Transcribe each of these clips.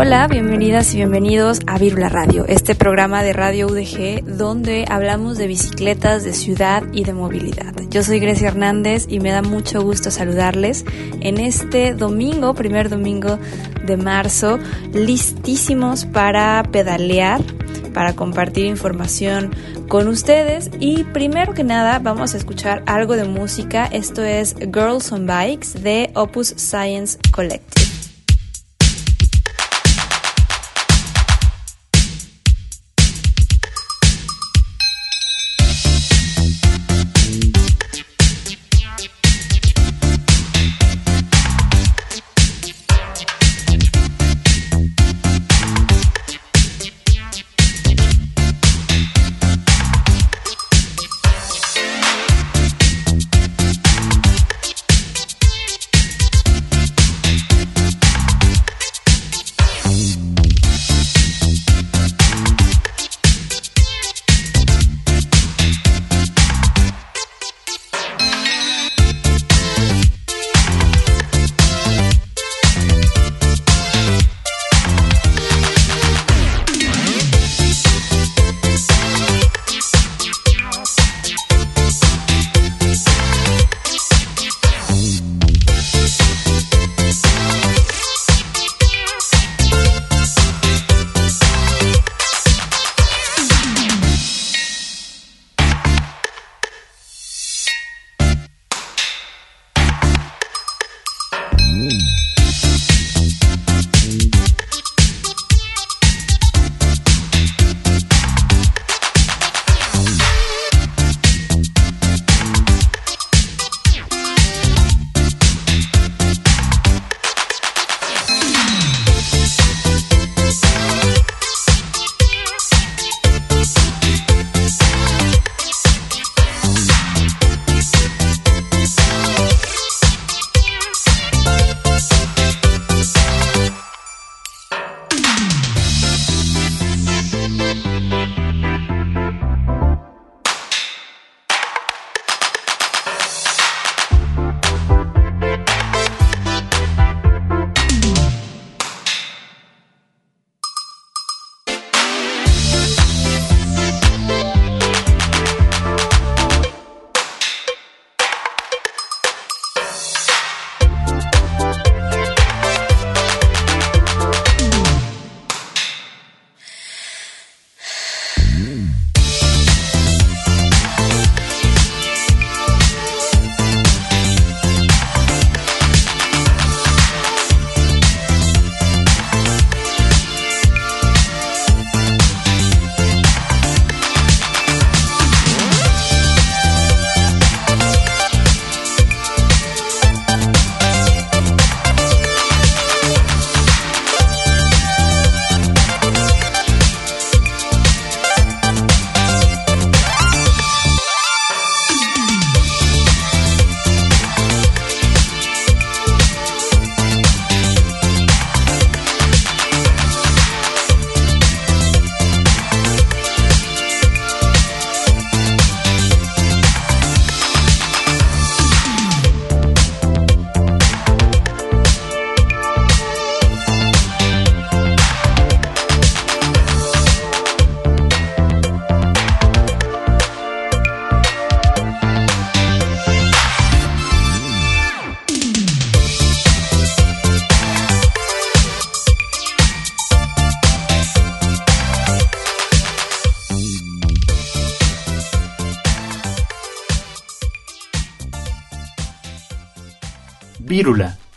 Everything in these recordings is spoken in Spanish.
Hola, bienvenidas y bienvenidos a Virula Radio, este programa de Radio UDG donde hablamos de bicicletas, de ciudad y de movilidad. Yo soy Grecia Hernández y me da mucho gusto saludarles en este domingo, primer domingo de marzo, listísimos para pedalear, para compartir información con ustedes y primero que nada vamos a escuchar algo de música. Esto es Girls on Bikes de Opus Science Collective.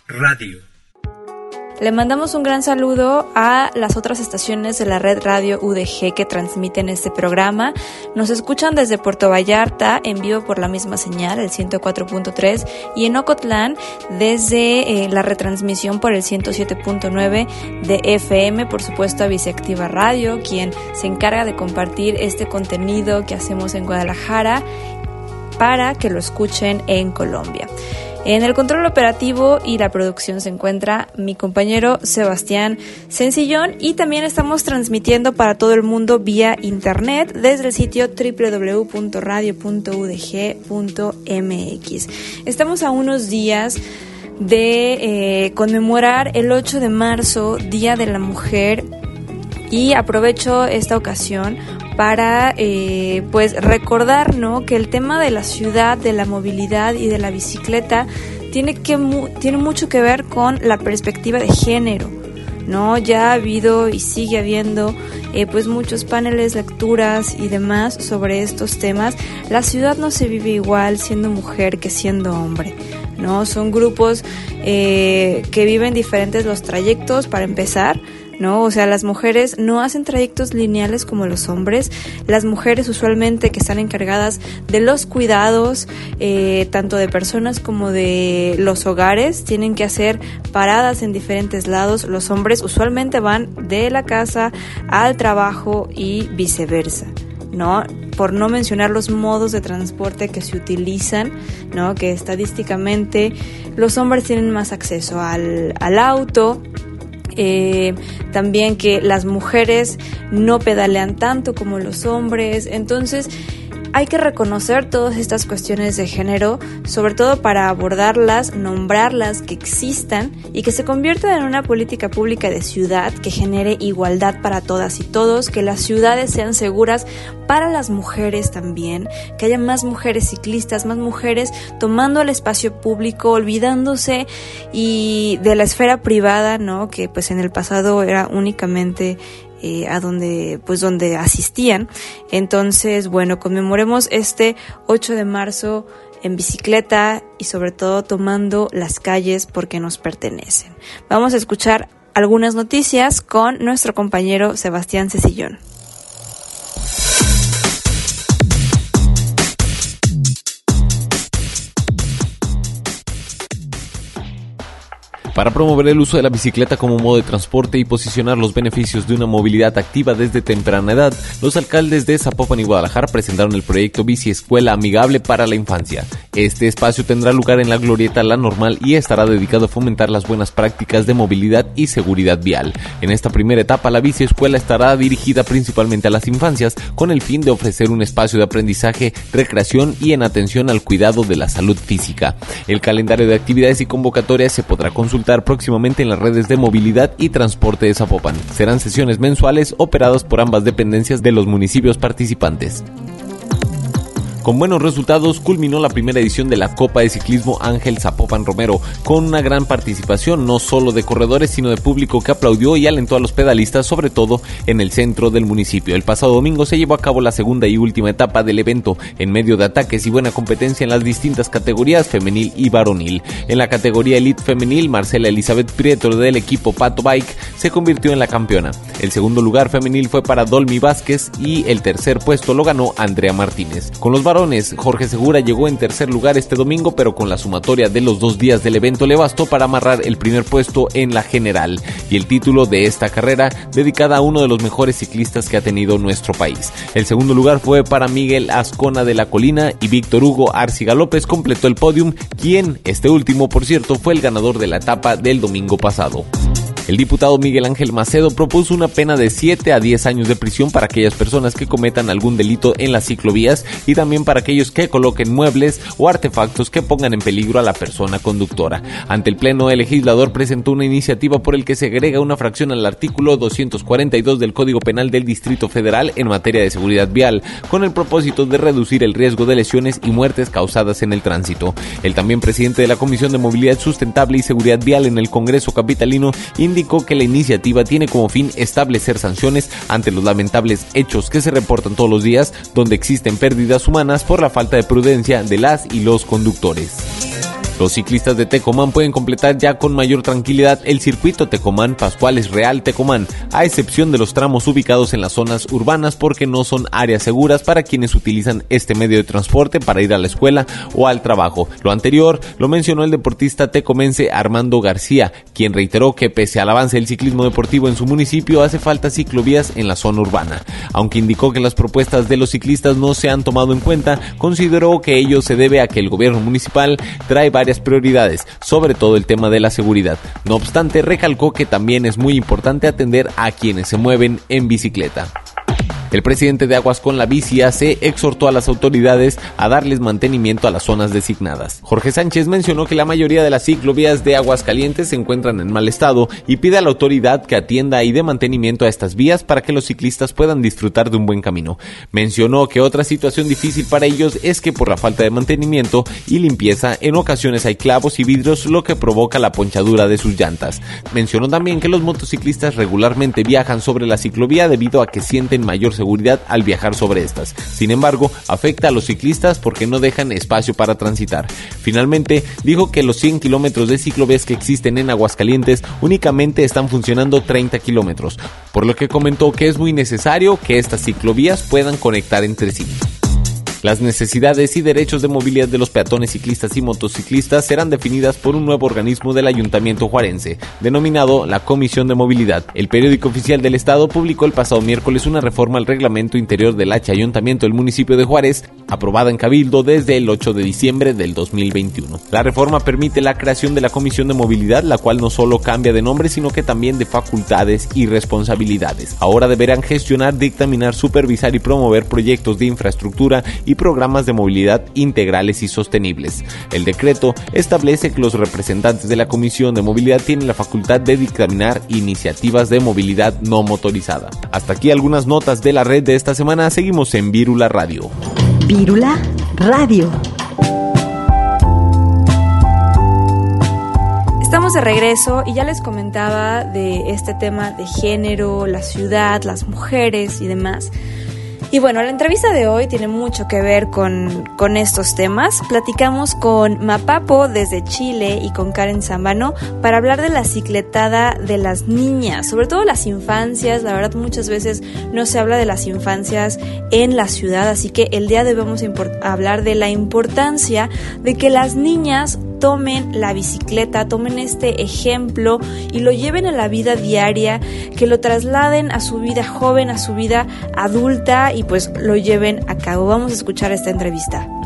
Radio. Le mandamos un gran saludo a las otras estaciones de la red radio UDG que transmiten este programa. Nos escuchan desde Puerto Vallarta en vivo por la misma señal, el 104.3, y en Ocotlán desde eh, la retransmisión por el 107.9 de FM, por supuesto a Viceactiva Radio, quien se encarga de compartir este contenido que hacemos en Guadalajara para que lo escuchen en Colombia. En el control operativo y la producción se encuentra mi compañero Sebastián Sencillón y también estamos transmitiendo para todo el mundo vía internet desde el sitio www.radio.udg.mx. Estamos a unos días de eh, conmemorar el 8 de marzo, Día de la Mujer, y aprovecho esta ocasión para eh, pues recordar ¿no? que el tema de la ciudad, de la movilidad y de la bicicleta tiene, que tiene mucho que ver con la perspectiva de género. ¿no? Ya ha habido y sigue habiendo eh, pues muchos paneles, lecturas y demás sobre estos temas. La ciudad no se vive igual siendo mujer que siendo hombre. ¿no? Son grupos eh, que viven diferentes los trayectos para empezar ¿no? O sea, las mujeres no hacen trayectos lineales como los hombres. Las mujeres usualmente que están encargadas de los cuidados, eh, tanto de personas como de los hogares, tienen que hacer paradas en diferentes lados. Los hombres usualmente van de la casa al trabajo y viceversa. ¿no? Por no mencionar los modos de transporte que se utilizan, ¿no? Que estadísticamente los hombres tienen más acceso al, al auto, eh, también que las mujeres no pedalean tanto como los hombres, entonces hay que reconocer todas estas cuestiones de género, sobre todo para abordarlas, nombrarlas, que existan y que se conviertan en una política pública de ciudad que genere igualdad para todas y todos, que las ciudades sean seguras para las mujeres también, que haya más mujeres ciclistas, más mujeres tomando el espacio público, olvidándose y de la esfera privada, ¿no? Que pues en el pasado era únicamente eh, a donde, pues donde asistían. Entonces, bueno, conmemoremos este 8 de marzo en bicicleta y sobre todo tomando las calles porque nos pertenecen. Vamos a escuchar algunas noticias con nuestro compañero Sebastián Cecillón. Para promover el uso de la bicicleta como modo de transporte y posicionar los beneficios de una movilidad activa desde temprana edad, los alcaldes de Zapopan y Guadalajara presentaron el proyecto Bici Escuela Amigable para la Infancia. Este espacio tendrá lugar en la Glorieta La Normal y estará dedicado a fomentar las buenas prácticas de movilidad y seguridad vial. En esta primera etapa, la Bici Escuela estará dirigida principalmente a las infancias con el fin de ofrecer un espacio de aprendizaje, recreación y en atención al cuidado de la salud física. El calendario de actividades y convocatorias se podrá consultar próximamente en las redes de movilidad y transporte de Zapopan. Serán sesiones mensuales operadas por ambas dependencias de los municipios participantes. Con buenos resultados culminó la primera edición de la Copa de Ciclismo Ángel Zapopan Romero, con una gran participación no solo de corredores, sino de público que aplaudió y alentó a los pedalistas, sobre todo en el centro del municipio. El pasado domingo se llevó a cabo la segunda y última etapa del evento, en medio de ataques y buena competencia en las distintas categorías femenil y varonil. En la categoría Elite Femenil, Marcela Elizabeth Prieto del equipo Pato Bike se convirtió en la campeona. El segundo lugar femenil fue para Dolmi Vázquez y el tercer puesto lo ganó Andrea Martínez. Con los Jorge Segura llegó en tercer lugar este domingo, pero con la sumatoria de los dos días del evento le bastó para amarrar el primer puesto en la general y el título de esta carrera dedicada a uno de los mejores ciclistas que ha tenido nuestro país. El segundo lugar fue para Miguel Ascona de la Colina y Víctor Hugo Arciga López completó el podium, quien, este último por cierto, fue el ganador de la etapa del domingo pasado. El diputado Miguel Ángel Macedo propuso una pena de 7 a 10 años de prisión para aquellas personas que cometan algún delito en las ciclovías y también para aquellos que coloquen muebles o artefactos que pongan en peligro a la persona conductora. Ante el Pleno, el legislador presentó una iniciativa por el que se agrega una fracción al artículo 242 del Código Penal del Distrito Federal en materia de seguridad vial, con el propósito de reducir el riesgo de lesiones y muertes causadas en el tránsito. El también presidente de la Comisión de Movilidad Sustentable y Seguridad Vial en el Congreso Capitalino indicó que la iniciativa tiene como fin establecer sanciones ante los lamentables hechos que se reportan todos los días donde existen pérdidas humanas por la falta de prudencia de las y los conductores. Los ciclistas de Tecomán pueden completar ya con mayor tranquilidad el circuito Tecomán Pascuales Real Tecomán, a excepción de los tramos ubicados en las zonas urbanas porque no son áreas seguras para quienes utilizan este medio de transporte para ir a la escuela o al trabajo. Lo anterior lo mencionó el deportista tecomense Armando García, quien reiteró que pese al avance del ciclismo deportivo en su municipio hace falta ciclovías en la zona urbana. Aunque indicó que las propuestas de los ciclistas no se han tomado en cuenta, consideró que ello se debe a que el gobierno municipal trae varias prioridades, sobre todo el tema de la seguridad. No obstante, recalcó que también es muy importante atender a quienes se mueven en bicicleta. El presidente de Aguas con la se exhortó a las autoridades a darles mantenimiento a las zonas designadas. Jorge Sánchez mencionó que la mayoría de las ciclovías de Aguas Calientes se encuentran en mal estado y pide a la autoridad que atienda y dé mantenimiento a estas vías para que los ciclistas puedan disfrutar de un buen camino. Mencionó que otra situación difícil para ellos es que por la falta de mantenimiento y limpieza en ocasiones hay clavos y vidrios lo que provoca la ponchadura de sus llantas. Mencionó también que los motociclistas regularmente viajan sobre la ciclovía debido a que sienten mayor seguridad al viajar sobre estas. Sin embargo, afecta a los ciclistas porque no dejan espacio para transitar. Finalmente, dijo que los 100 kilómetros de ciclovías que existen en Aguascalientes únicamente están funcionando 30 kilómetros, por lo que comentó que es muy necesario que estas ciclovías puedan conectar entre sí. Las necesidades y derechos de movilidad de los peatones, ciclistas y motociclistas serán definidas por un nuevo organismo del Ayuntamiento Juarense, denominado la Comisión de Movilidad. El periódico oficial del Estado publicó el pasado miércoles una reforma al reglamento interior del H Ayuntamiento del municipio de Juárez, aprobada en Cabildo desde el 8 de diciembre del 2021. La reforma permite la creación de la Comisión de Movilidad, la cual no solo cambia de nombre, sino que también de facultades y responsabilidades. Ahora deberán gestionar, dictaminar, supervisar y promover proyectos de infraestructura y programas de movilidad integrales y sostenibles. El decreto establece que los representantes de la Comisión de Movilidad tienen la facultad de dictaminar iniciativas de movilidad no motorizada. Hasta aquí algunas notas de la red de esta semana. Seguimos en Vírula Radio. Vírula Radio. Estamos de regreso y ya les comentaba de este tema de género, la ciudad, las mujeres y demás. Y bueno, la entrevista de hoy tiene mucho que ver con, con estos temas. Platicamos con Mapapo desde Chile y con Karen Zambano para hablar de la cicletada de las niñas, sobre todo las infancias. La verdad, muchas veces no se habla de las infancias en la ciudad, así que el día de hablar de la importancia de que las niñas tomen la bicicleta, tomen este ejemplo y lo lleven a la vida diaria, que lo trasladen a su vida joven, a su vida adulta y pues lo lleven a cabo. Vamos a escuchar esta entrevista.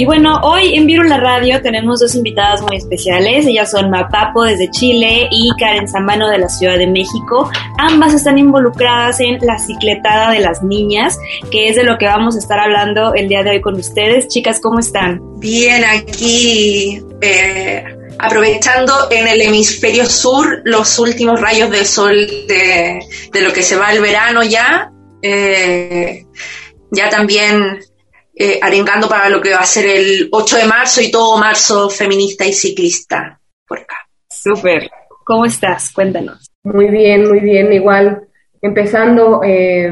Y bueno, hoy en Virula Radio tenemos dos invitadas muy especiales. Ellas son Mapapo desde Chile y Karen Zambano de la Ciudad de México. Ambas están involucradas en la cicletada de las niñas, que es de lo que vamos a estar hablando el día de hoy con ustedes. Chicas, ¿cómo están? Bien, aquí eh, aprovechando en el hemisferio sur los últimos rayos del sol de, lo que se va el verano ya. Eh, ya también eh, arengando para lo que va a ser el 8 de marzo y todo marzo feminista y ciclista por acá. Súper. ¿Cómo estás? Cuéntanos. Muy bien, muy bien. Igual, empezando eh,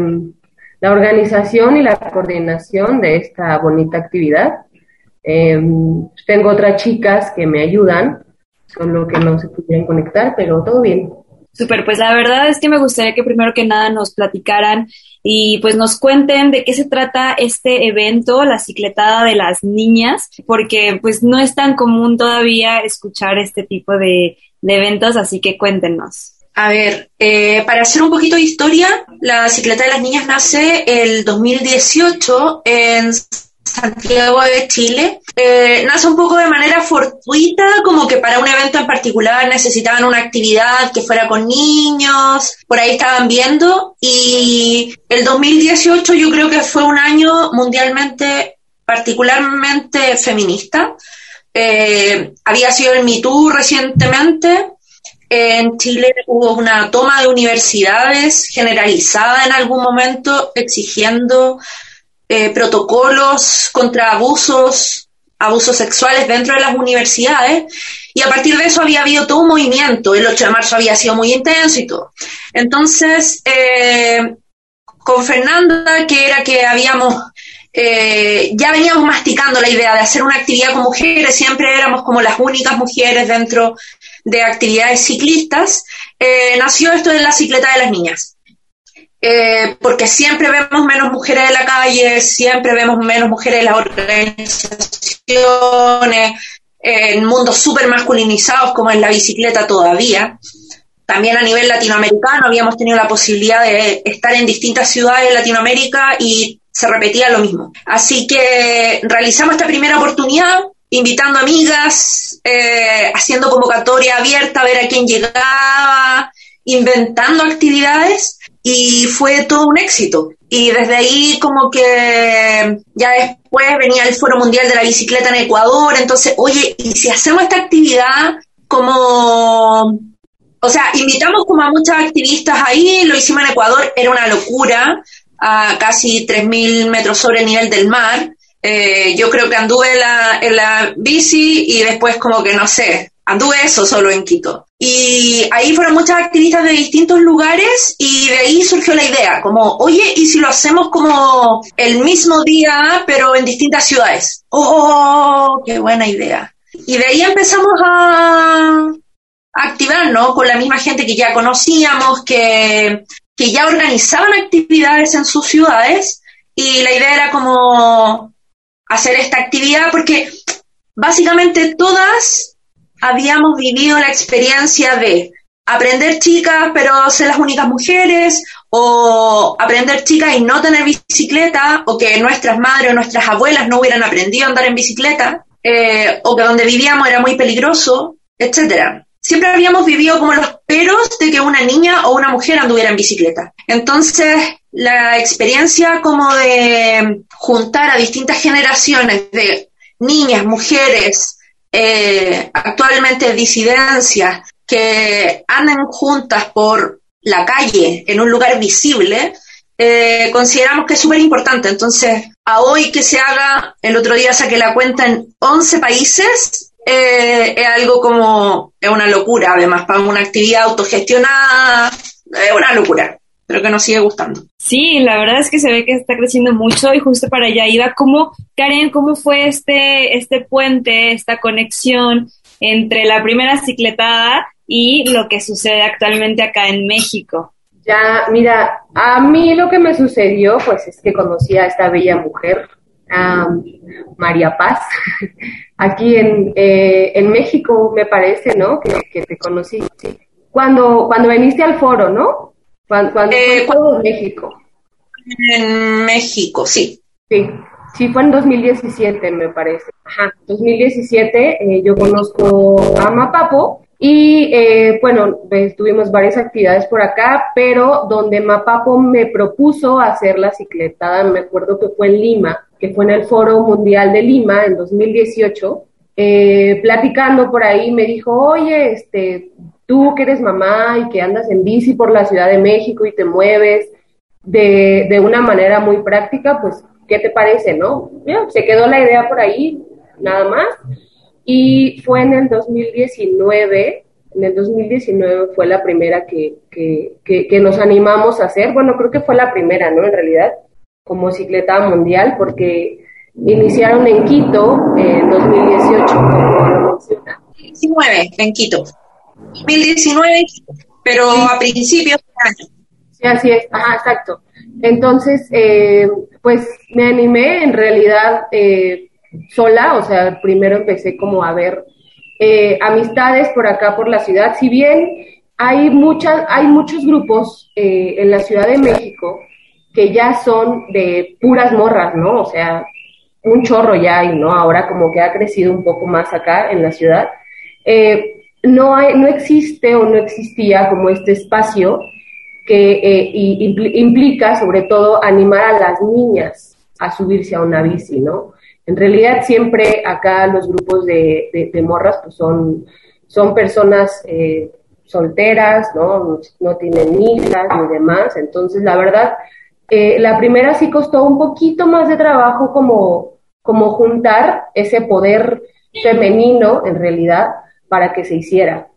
la organización y la coordinación de esta bonita actividad. Eh, tengo otras chicas que me ayudan, solo que no se pudieron conectar, pero todo bien. Súper, pues la verdad es que me gustaría que primero que nada nos platicaran y pues nos cuenten de qué se trata este evento, la cicletada de las niñas, porque pues no es tan común todavía escuchar este tipo de, eventos, así que cuéntenos. A ver, eh, para hacer un poquito de historia, la cicleta de las niñas nace el 2018 en Santiago de Chile, eh, nace un poco de manera fortuita, como que para un evento en particular necesitaban una actividad que fuera con niños, por ahí estaban viendo, y el 2018 yo creo que fue un año mundialmente particularmente feminista. Eh, había sido el MeToo recientemente, en Chile hubo una toma de universidades generalizada en algún momento exigiendo eh, protocolos contra abusos, abusos sexuales dentro de las universidades, y a partir de eso había habido todo un movimiento, el 8 de marzo había sido muy intenso y todo. Entonces, eh, con Fernanda, que era que habíamos, eh, ya veníamos masticando la idea de hacer una actividad con mujeres, siempre éramos como las únicas mujeres dentro de actividades ciclistas, eh, nació esto de la cicleta de las niñas. Eh, porque siempre vemos menos mujeres en la calle, siempre vemos menos mujeres en las organizaciones, en mundos súper masculinizados como en la bicicleta todavía. También a nivel latinoamericano habíamos tenido la posibilidad de estar en distintas ciudades de Latinoamérica y se repetía lo mismo. Así que realizamos esta primera oportunidad invitando amigas, eh, haciendo convocatoria abierta ver a quién llegaba, inventando actividades y fue todo un éxito. Y desde ahí como que ya después venía el Foro Mundial de la Bicicleta en Ecuador, entonces, oye, ¿y si hacemos esta actividad como... O sea, invitamos como a muchas activistas ahí, lo hicimos en Ecuador, era una locura, a casi 3.000 metros sobre el nivel del mar. Eh, yo creo que anduve la, en la bici y después como que no sé, anduve eso solo en Quito. Y ahí fueron muchas activistas de distintos lugares y de ahí surgió la idea, como, oye, ¿y si lo hacemos como el mismo día, pero en distintas ciudades? ¡Oh, qué buena idea! Y de ahí empezamos a activarnos con la misma gente que ya conocíamos, que, que ya organizaban actividades en sus ciudades y la idea era como hacer esta actividad porque básicamente todas habíamos vivido la experiencia de aprender chicas pero ser las únicas mujeres o aprender chicas y no tener bicicleta o que nuestras madres o nuestras abuelas no hubieran aprendido a andar en bicicleta eh, o que donde vivíamos era muy peligroso, etcétera. Siempre habíamos vivido como los peros de que una niña o una mujer anduviera en bicicleta. Entonces, la experiencia como de juntar a distintas generaciones de niñas, mujeres, eh, actualmente disidencias que andan juntas por la calle en un lugar visible, eh, consideramos que es súper importante. Entonces, a hoy que se haga, el otro día saqué la cuenta en 11 países, eh, es algo como, es una locura, además, para una actividad autogestionada, es una locura pero que nos sigue gustando. Sí, la verdad es que se ve que está creciendo mucho y justo para allá iba. ¿Cómo, Karen, cómo fue este, este puente, esta conexión entre la primera cicletada y lo que sucede actualmente acá en México? Ya, mira, a mí lo que me sucedió, pues es que conocí a esta bella mujer, a María Paz, aquí en, eh, en México, me parece, ¿no? Que, que te conocí. Cuando, cuando viniste al foro, ¿no? ¿Cuándo, eh, fue en México? En México, sí. Sí, sí fue en 2017, me parece. Ajá, 2017 eh, yo conozco a Mapapo y eh, bueno, pues, tuvimos varias actividades por acá, pero donde Mapapo me propuso hacer la cicletada, me acuerdo que fue en Lima, que fue en el Foro Mundial de Lima en 2018. Eh, platicando por ahí me dijo, oye, este, tú que eres mamá y que andas en bici por la Ciudad de México y te mueves de, de una manera muy práctica, pues, ¿qué te parece, no? se quedó la idea por ahí, nada más. Y fue en el 2019, en el 2019 fue la primera que, que, que, nos animamos a hacer. Bueno, creo que fue la primera, ¿no? En realidad, como cicleta mundial, porque iniciaron en Quito en 2018, como 19, en Quito. 2019, pero a principios de año. Sí, así es, ajá, exacto. Entonces, eh, pues me animé en realidad eh, sola, o sea, primero empecé como a ver eh, amistades por acá, por la ciudad. Si bien hay, muchas, hay muchos grupos en la Ciudad de México que ya son de puras morras, ¿no? O sea, un chorro ya hay, ¿no? Ahora como que ha crecido un poco más acá en la ciudad. Eh, no, hay, no existe o no existía como este espacio que eh, implica sobre todo animar a las niñas a subirse a una bici, ¿no? En realidad siempre acá los grupos de, morras pues son, son personas eh, solteras, ¿no? ¿no? tienen hijas ni demás, entonces la verdad, eh, la primera sí costó un poquito más de trabajo como, como juntar ese poder femenino en realidad para que se hiciera.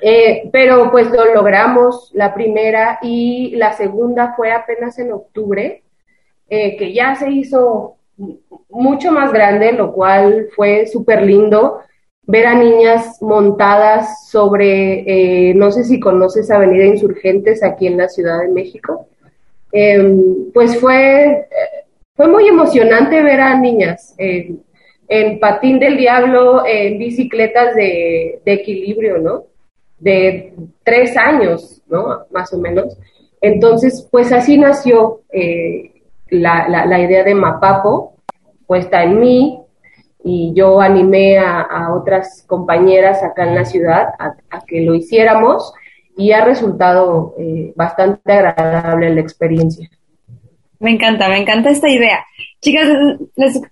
Eh, pero pues lo logramos la primera y la segunda fue apenas en octubre, eh, que ya se hizo mucho más grande, lo cual fue súper lindo ver a niñas montadas sobre, eh, no sé si conoces Avenida Insurgentes aquí en la Ciudad de México. Em, pues fue, fue muy emocionante ver a niñas en patín del diablo, en bicicletas de, equilibrio, ¿no? de tres años, ¿no? Más o menos. Entonces, pues así nació eh, la, la, idea de Mapapo, puesta en mí, y yo animé a, otras compañeras acá en la ciudad a, que lo hiciéramos y ha resultado eh, bastante agradable la experiencia. Me encanta, me encanta esta idea. Chicas,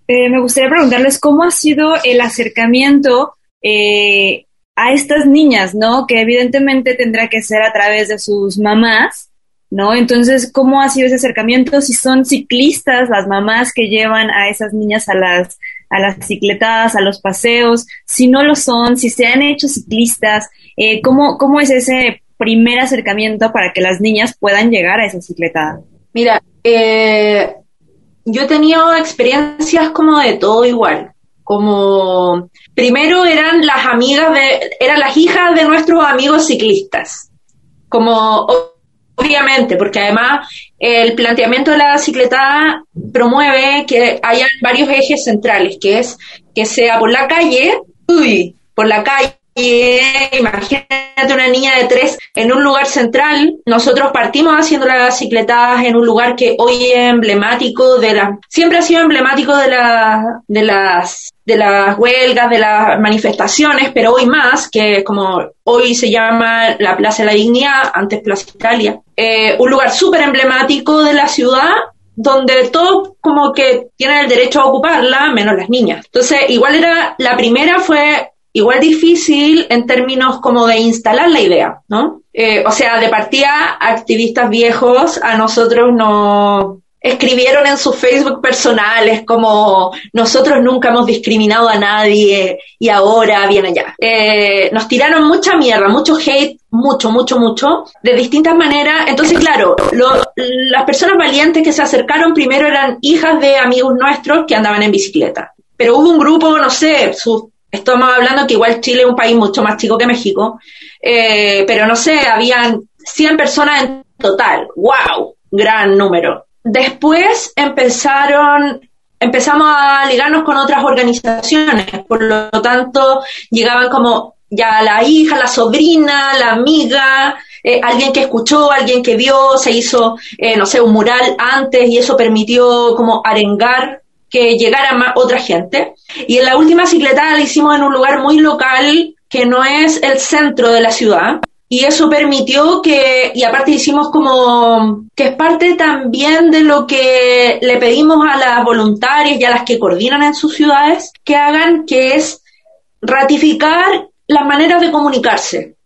eh, me gustaría preguntarles cómo ha sido el acercamiento eh, a estas niñas, ¿no? Que evidentemente tendrá que ser a través de sus mamás, ¿no? Entonces, ¿cómo ha sido ese acercamiento? Si son ciclistas las mamás que llevan a esas niñas a las, a las cicletadas, a los paseos, si no lo son, si se han hecho ciclistas, eh, ¿cómo, ¿cómo es ese primer acercamiento para que las niñas puedan llegar a esa cicletada? Mira, eh, yo he tenido experiencias como de todo igual como primero eran las amigas de, eran las hijas de nuestros amigos ciclistas, como obviamente, porque además el planteamiento de la bicicleta promueve que haya varios ejes centrales, que es que sea por la calle, uy, por la calle imagínate una niña de tres en un lugar central. Nosotros partimos haciendo las bicicletas en un lugar que hoy es emblemático de la, siempre ha sido emblemático de la, de las, de las huelgas, de las manifestaciones, pero hoy más, que como hoy se llama la Plaza de la Dignidad, antes Plaza Italia, eh, un lugar súper emblemático de la ciudad donde todos como que tienen el derecho a ocuparla, menos las niñas. Entonces, igual era, la primera fue igual difícil en términos como de instalar la idea, ¿no? Eh, o sea, de partida, activistas viejos a nosotros nos escribieron en sus Facebook personales como nosotros nunca hemos discriminado a nadie y ahora viene allá. Eh, nos tiraron mucha mierda, mucho hate, mucho, mucho, mucho, de distintas maneras. Entonces, claro, las personas valientes que se acercaron primero eran hijas de amigos nuestros que andaban en bicicleta. Pero hubo un grupo, no sé, sus Estamos hablando que igual Chile es un país mucho más chico que México, eh, pero no sé, habían 100 personas en total. ¡Wow! Gran número. Después empezaron, empezamos a ligarnos con otras organizaciones, por lo tanto llegaban como ya la hija, la sobrina, la amiga, eh, alguien que escuchó, alguien que vio, se hizo, eh, no sé, un mural antes y eso permitió como arengar que llegara más otra gente. Y en la última cicletada la hicimos en un lugar muy local que no es el centro de la ciudad. Y eso permitió que, y aparte hicimos como, que es parte también de lo que le pedimos a las voluntarias y a las que coordinan en sus ciudades que hagan, que es ratificar las maneras de comunicarse.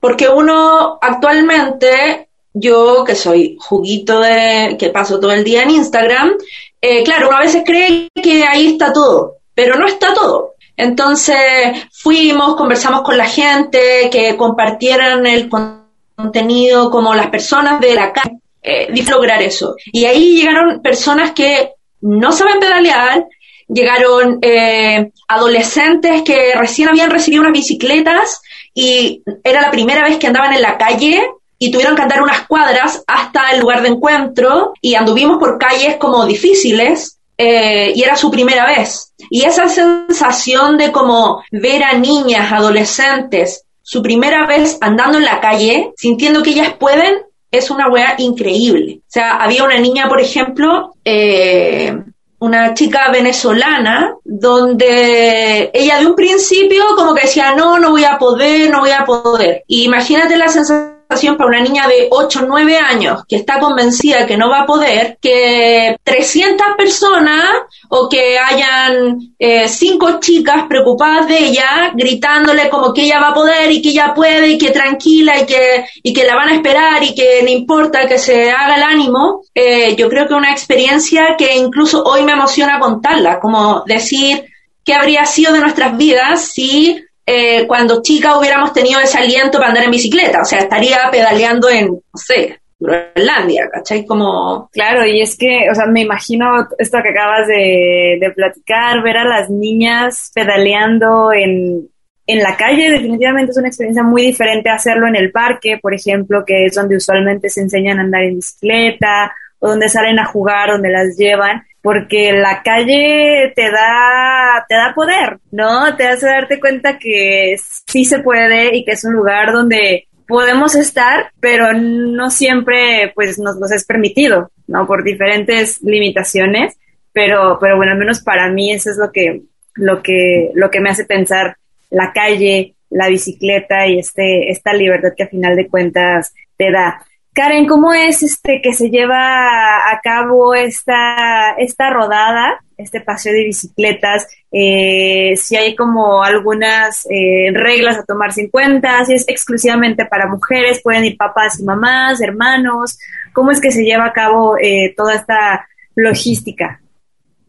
Porque uno actualmente, yo que soy juguito de, que paso todo el día en Instagram, eh, claro, uno a veces cree que ahí está todo, pero no está todo. Entonces fuimos, conversamos con la gente, que compartieran el contenido como las personas de la calle, eh, lograr eso. Y ahí llegaron personas que no saben pedalear, llegaron eh, adolescentes que recién habían recibido unas bicicletas y era la primera vez que andaban en la calle y tuvieron que andar unas cuadras hasta el lugar de encuentro y anduvimos por calles como difíciles eh, y era su primera vez. Y esa sensación de como ver a niñas, adolescentes, su primera vez andando en la calle, sintiendo que ellas pueden, es una wea increíble. O sea, había una niña, por ejemplo, eh, una chica venezolana, donde ella de un principio como que decía, no, no voy a poder, no voy a poder. Y imagínate la sensación para una niña de 8 o 9 años que está convencida que no va a poder, que 300 personas o que hayan eh, cinco chicas preocupadas de ella, gritándole como que ella va a poder y que ella puede y que tranquila y que, y que la van a esperar y que no importa que se haga el ánimo, eh, yo creo que es una experiencia que incluso hoy me emociona contarla, como decir qué habría sido de nuestras vidas si eh, cuando chica hubiéramos tenido ese aliento para andar en bicicleta, o sea, estaría pedaleando en, no sé, Groenlandia, ¿cachai? Como... Claro, y es que, o sea, me imagino esto que acabas de, de platicar, ver a las niñas pedaleando en, en la calle definitivamente es una experiencia muy diferente a hacerlo en el parque, por ejemplo, que es donde usualmente se enseñan a andar en bicicleta o donde salen a jugar, donde las llevan, porque la calle te da te da poder, ¿no? Te hace darte cuenta que sí se puede y que es un lugar donde podemos estar, pero no siempre pues nos los es permitido, ¿no? Por diferentes limitaciones, pero pero bueno, al menos para mí eso es lo que lo que lo que me hace pensar la calle, la bicicleta y este esta libertad que a final de cuentas te da. Karen, ¿cómo es este que se lleva a cabo esta, esta rodada, este paseo de bicicletas? Eh, si hay como algunas eh, reglas a tomarse en cuenta, si es exclusivamente para mujeres, pueden ir papás y mamás, hermanos, ¿cómo es que se lleva a cabo eh, toda esta logística?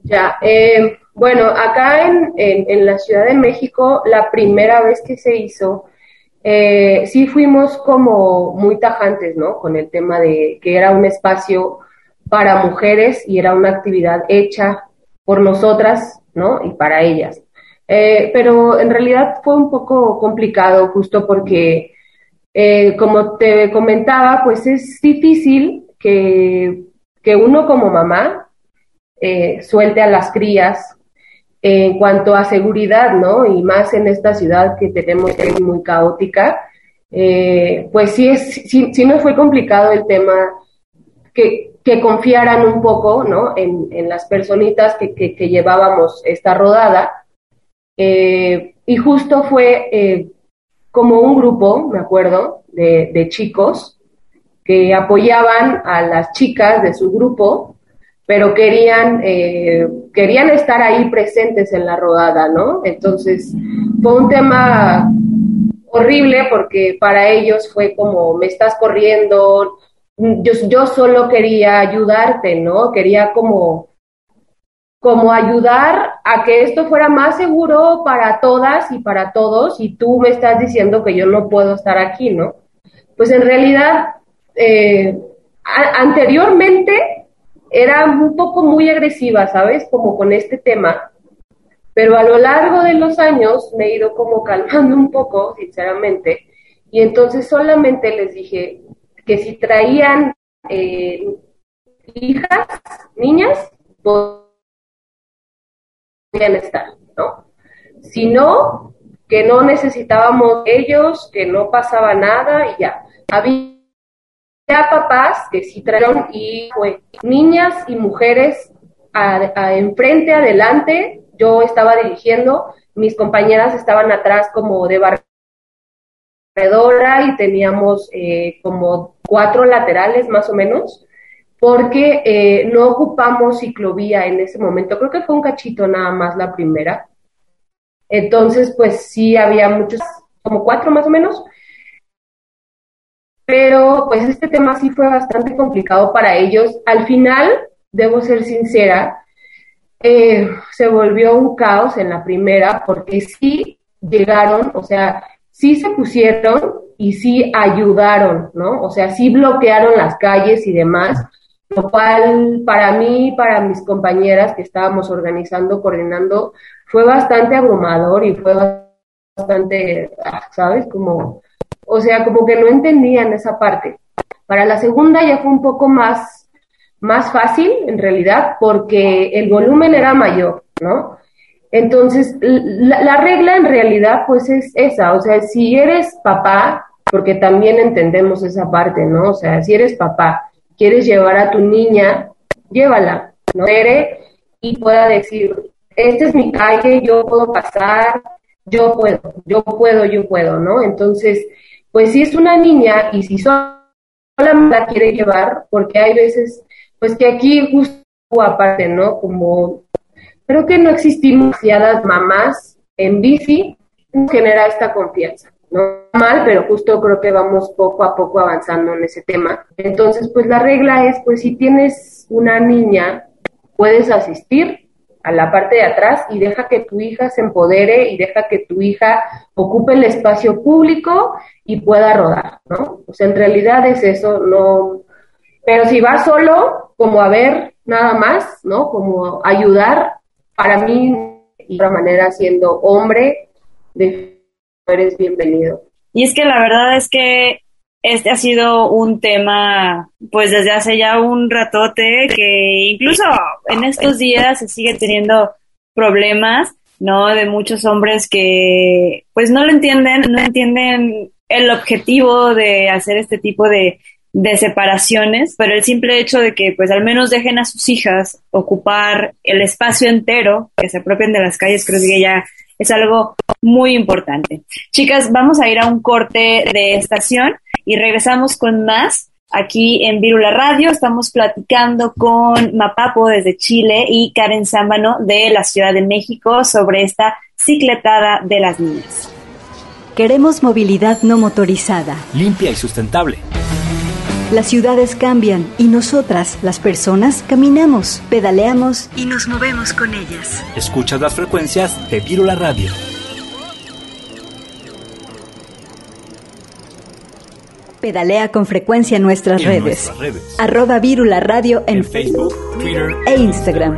Ya, bueno, acá en, en la Ciudad de México, la primera vez que se hizo, eh, sí fuimos como muy tajantes, ¿no? Con el tema de que era un espacio para mujeres y era una actividad hecha por nosotras, ¿no? Y para ellas. Eh, pero en realidad fue un poco complicado justo porque, eh, como te comentaba, pues es difícil que, que uno como mamá suelte a las crías en cuanto a seguridad, ¿no? Y más en esta ciudad que tenemos que es muy caótica, eh, pues sí, es, sí, sí me fue complicado el tema que, que confiaran un poco, ¿no? En, en las personitas que, que, que, llevábamos esta rodada. Eh, y justo fue eh, como un grupo, me acuerdo, de, de chicos que apoyaban a las chicas de su grupo pero querían, eh, querían estar ahí presentes en la rodada, ¿no? Entonces, fue un tema horrible porque para ellos fue como, me estás corriendo, yo, solo quería ayudarte, ¿no? Quería como, como ayudar a que esto fuera más seguro para todas y para todos y tú me estás diciendo que yo no puedo estar aquí, ¿no? Pues en realidad, eh, anteriormente era un poco muy agresiva, ¿sabes? Como con este tema. Pero a lo largo de los años me he ido como calmando un poco, sinceramente. Y entonces solamente les dije que si traían eh, hijas, niñas, podían estar, ¿no? Si no, que no necesitábamos ellos, que no pasaba nada y ya. Había ya papás que sí trajeron y fue niñas y mujeres a, enfrente, adelante, yo estaba dirigiendo, mis compañeras estaban atrás como de barredora y teníamos eh, como cuatro laterales más o menos, porque eh, no ocupamos ciclovía en ese momento, creo que fue un cachito nada más la primera. Entonces, pues sí había muchos, como cuatro más o menos, pero pues este tema sí fue bastante complicado para ellos. Al final, debo ser sincera, eh, se volvió un caos en la primera porque sí llegaron, o sea, sí se pusieron y sí ayudaron, ¿no? O sea, sí bloquearon las calles y demás, lo cual para mí, para mis compañeras que estábamos organizando, coordinando, fue bastante abrumador y fue bastante, ah, ¿sabes? Como o sea, como que no entendían esa parte. Para la segunda ya fue un poco más, más fácil, en realidad, porque el volumen era mayor, ¿no? Entonces, la, la, regla en realidad, pues es esa, o sea, si eres papá, porque también entendemos esa parte, ¿no? O sea, si eres papá, quieres llevar a tu niña, llévala, ¿no? Y pueda decir, esta es mi calle, yo puedo pasar, yo puedo, yo puedo, yo puedo, ¿no? Entonces, pues si es una niña y si sola la quiere llevar, porque hay veces, pues que aquí justo aparte, ¿no? Como creo que no existimos demasiadas mamás en bici, genera esta confianza. No mal, pero justo creo que vamos poco a poco avanzando en ese tema. Entonces, pues la regla es, pues si tienes una niña, puedes asistir, a la parte de atrás y deja que tu hija se empodere y deja que tu hija ocupe el espacio público y pueda rodar, ¿no? O sea, en realidad es eso, no... Pero si vas solo, como a ver nada más, ¿no? Como ayudar, para mí, de otra manera, siendo hombre, de eres bienvenido. Y es que la verdad es que este ha sido un tema, pues desde hace ya un ratote, que incluso en estos días se sigue teniendo problemas, ¿no? De muchos hombres que, pues no lo entienden, no entienden el objetivo de hacer este tipo de, de separaciones, pero el simple hecho de que, pues al menos dejen a sus hijas ocupar el espacio entero, que se apropien de las calles, creo que ya es algo muy importante. Chicas, vamos a ir a un corte de estación y regresamos con más. Aquí en Virula Radio estamos platicando con Mapapo desde Chile y Karen Sámbano de la Ciudad de México sobre esta cicletada de las niñas. Queremos movilidad no motorizada. Limpia y sustentable. Las ciudades cambian y nosotras, las personas, caminamos, pedaleamos y nos movemos con ellas. Escuchas las frecuencias de Virula Radio. Pedalea con frecuencia en nuestras, En redes. nuestras redes. Arroba Virula Radio en, En Facebook, Twitter e Instagram.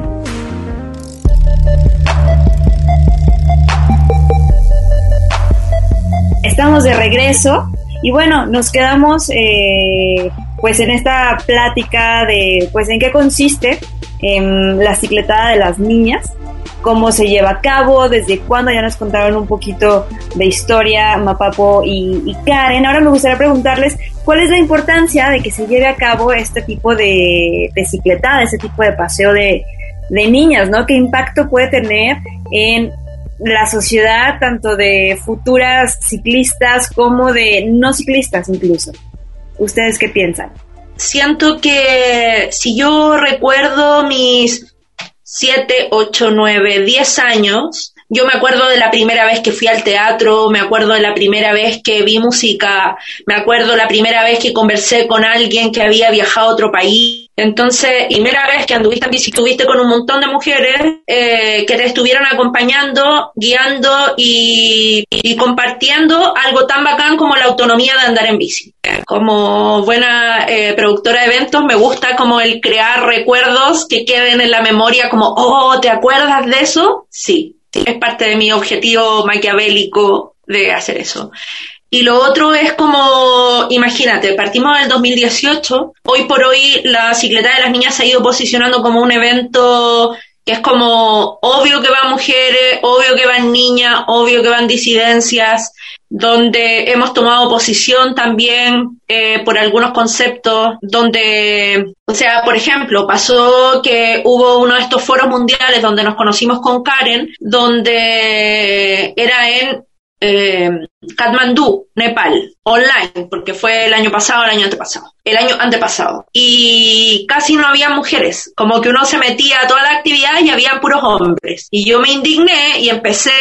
Estamos de regreso y bueno, nos quedamos eh, pues en esta plática de pues en qué consiste em, la cicletada de las niñas, cómo se lleva a cabo, desde cuándo ya nos contaron un poquito de historia Mapapo y, Karen. Ahora me gustaría preguntarles cuál es la importancia de que se lleve a cabo este tipo de, de cicletada, este tipo de paseo de, de niñas, ¿no? ¿Qué impacto puede tener en la sociedad, tanto de futuras ciclistas como de no ciclistas incluso? ¿Ustedes qué piensan? Siento que si yo recuerdo mis 7, 8, 9, 10 años, yo me acuerdo de la primera vez que fui al teatro, me acuerdo de la primera vez que vi música, me acuerdo la primera vez que conversé con alguien que había viajado a otro país. Entonces, primera vez que anduviste en bici, estuviste con un montón de mujeres eh, que te estuvieron acompañando, guiando y, y compartiendo algo tan bacán como la autonomía de andar en bici. Como buena eh, productora de eventos, me gusta como el crear recuerdos que queden en la memoria como, oh, ¿te acuerdas de eso? Sí, es parte de mi objetivo maquiavélico de hacer eso. Y lo otro es como, imagínate, partimos del 2018, hoy por hoy la cicleta de las niñas se ha ido posicionando como un evento que es como obvio que van mujeres, obvio que van niñas, obvio que van disidencias, donde hemos tomado posición también eh, por algunos conceptos, donde, o sea, por ejemplo, pasó que hubo uno de estos foros mundiales donde nos conocimos con Karen, donde era en eh, Katmandú, Nepal, online, porque fue el año pasado, el año antepasado, el año antepasado. Y casi no había mujeres, como que uno se metía a toda la actividad y había puros hombres. Y yo me indigné y empecé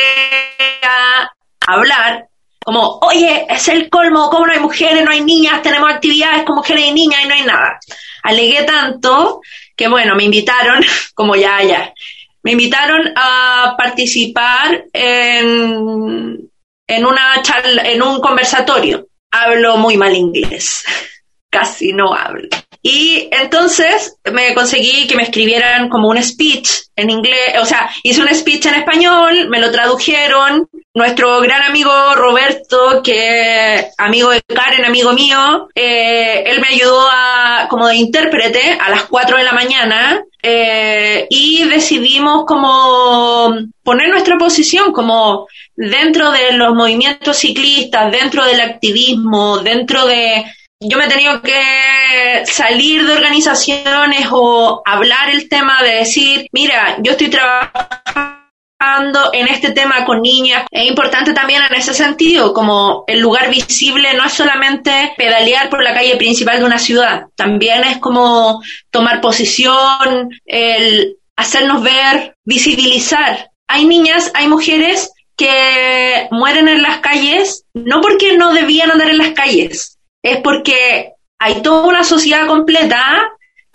a hablar como, oye, es el colmo, ¿cómo no hay mujeres, no hay niñas, tenemos actividades con mujeres y niñas y no hay nada? Alegué tanto que bueno, me invitaron, como ya, ya, me invitaron a participar en, en una charla, en un conversatorio. Hablo muy mal inglés, casi no hablo. Y entonces me conseguí que me escribieran como un speech en inglés, o sea, hice un speech en español, me lo tradujeron. Nuestro gran amigo Roberto, que amigo de Karen, amigo mío, eh, él me ayudó a, como de intérprete a las 4 de la mañana eh, y decidimos como poner nuestra posición como dentro de los movimientos ciclistas, dentro del activismo, dentro de yo me he tenido que salir de organizaciones o hablar el tema de decir, mira, yo estoy trabajando en este tema con niñas. Es importante también en ese sentido, como el lugar visible no es solamente pedalear por la calle principal de una ciudad, también es como tomar posición, el hacernos ver, visibilizar. Hay niñas, hay mujeres que mueren en las calles, no porque no debían andar en las calles, es porque hay toda una sociedad completa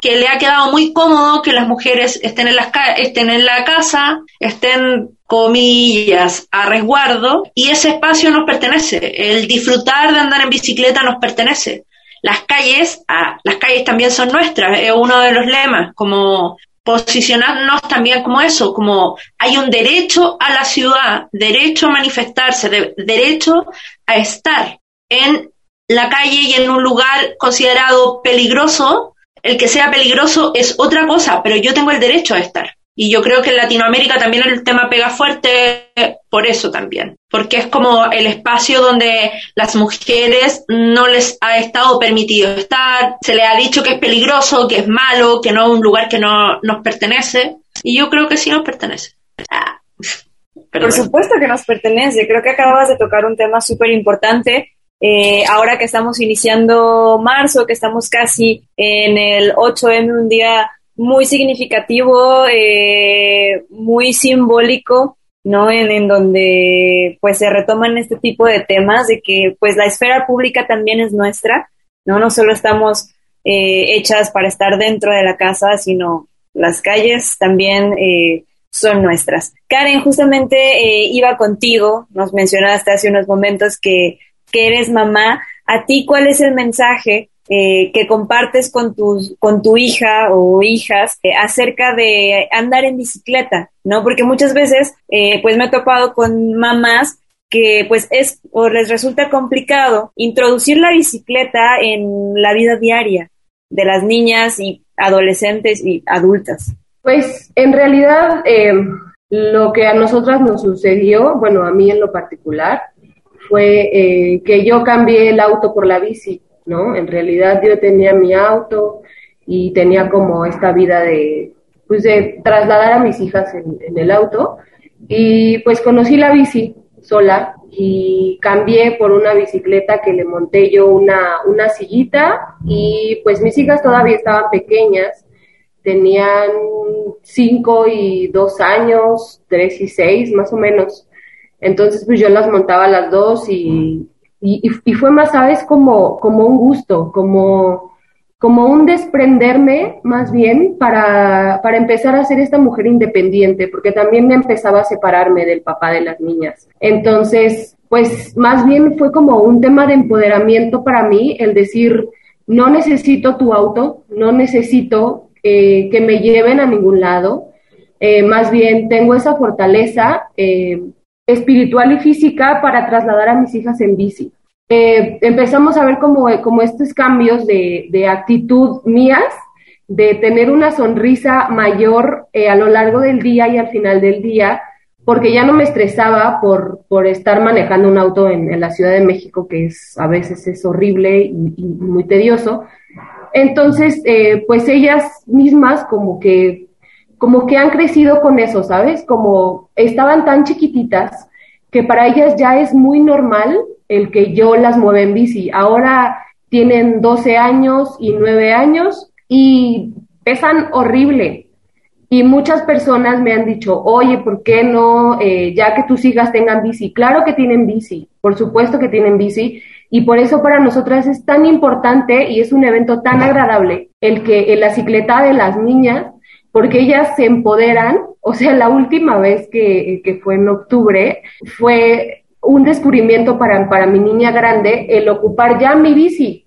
que le ha quedado muy cómodo que las mujeres estén en, las estén en la casa, estén comillas, a resguardo, y ese espacio nos pertenece. El disfrutar de andar en bicicleta nos pertenece. Las calles, ah, las calles también son nuestras, es uno de los lemas, como posicionarnos también como eso, como hay un derecho a la ciudad, derecho a manifestarse, derecho a estar en la calle y en un lugar considerado peligroso. El que sea peligroso es otra cosa, pero yo tengo el derecho a estar. Y yo creo que en Latinoamérica también el tema pega fuerte por eso también, porque es como el espacio donde las mujeres no les ha estado permitido estar, se les ha dicho que es peligroso, que es malo, que no es un lugar que no nos pertenece, y yo creo que sí nos pertenece. Ah, por supuesto que nos pertenece, creo que acabas de tocar un tema súper importante. Eh, ahora que estamos iniciando marzo, que estamos casi en el 8M, un día muy significativo, eh, muy simbólico, ¿no? En, donde pues se retoman este tipo de temas de que pues la esfera pública también es nuestra, ¿no? No solo estamos eh, hechas para estar dentro de la casa, sino las calles también eh, son nuestras. Karen, justamente eh, iba contigo, nos mencionaste hace unos momentos que, que eres mamá. ¿A ti cuál es el mensaje eh, que compartes con tu, con tu hija o hijas eh, acerca de andar en bicicleta, ¿no? Porque muchas veces, eh, pues me he topado con mamás que pues es o les resulta complicado introducir la bicicleta en la vida diaria de las niñas y adolescentes y adultas. Pues en realidad lo que a nosotras nos sucedió, bueno, a mí en lo particular, fue que yo cambié el auto por la bici ¿no? En realidad yo tenía mi auto y tenía como esta vida de, pues de trasladar a mis hijas en, el auto y pues conocí la bici sola y cambié por una bicicleta que le monté yo una, una sillita y pues mis hijas todavía estaban pequeñas, tenían cinco y dos años, tres y seis más o menos. Entonces pues yo las montaba las dos y y, fue más, ¿sabes? Como, como un gusto, como, como un desprenderme más bien para, para empezar a ser esta mujer independiente, porque también me empezaba a separarme del papá de las niñas. Entonces, pues más bien fue como un tema de empoderamiento para mí, el decir, no necesito tu auto, no necesito eh, que me lleven a ningún lado, eh, más bien tengo esa fortaleza. Eh, espiritual y física para trasladar a mis hijas en bici. Eh, empezamos a ver como, como estos cambios de, de, actitud mías, de tener una sonrisa mayor eh, a lo largo del día y al final del día, porque ya no me estresaba por, por estar manejando un auto en, la Ciudad de México, que es a veces es horrible y, muy tedioso. Entonces, eh, pues ellas mismas como que como que han crecido con eso, ¿sabes? Como estaban tan chiquititas que para ellas ya es muy normal el que yo las mueva en bici. Ahora tienen 12 años y 9 años y pesan horrible. Y muchas personas me han dicho, oye, ¿por qué no, eh, ya que tus hijas tengan bici? Claro que tienen bici, por supuesto que tienen bici. Y por eso para nosotras es tan importante y es un evento tan agradable el que en la cicleta de las niñas porque ellas se empoderan, o sea, la última vez que, que fue en octubre fue un descubrimiento para, para mi niña grande el ocupar ya mi bici.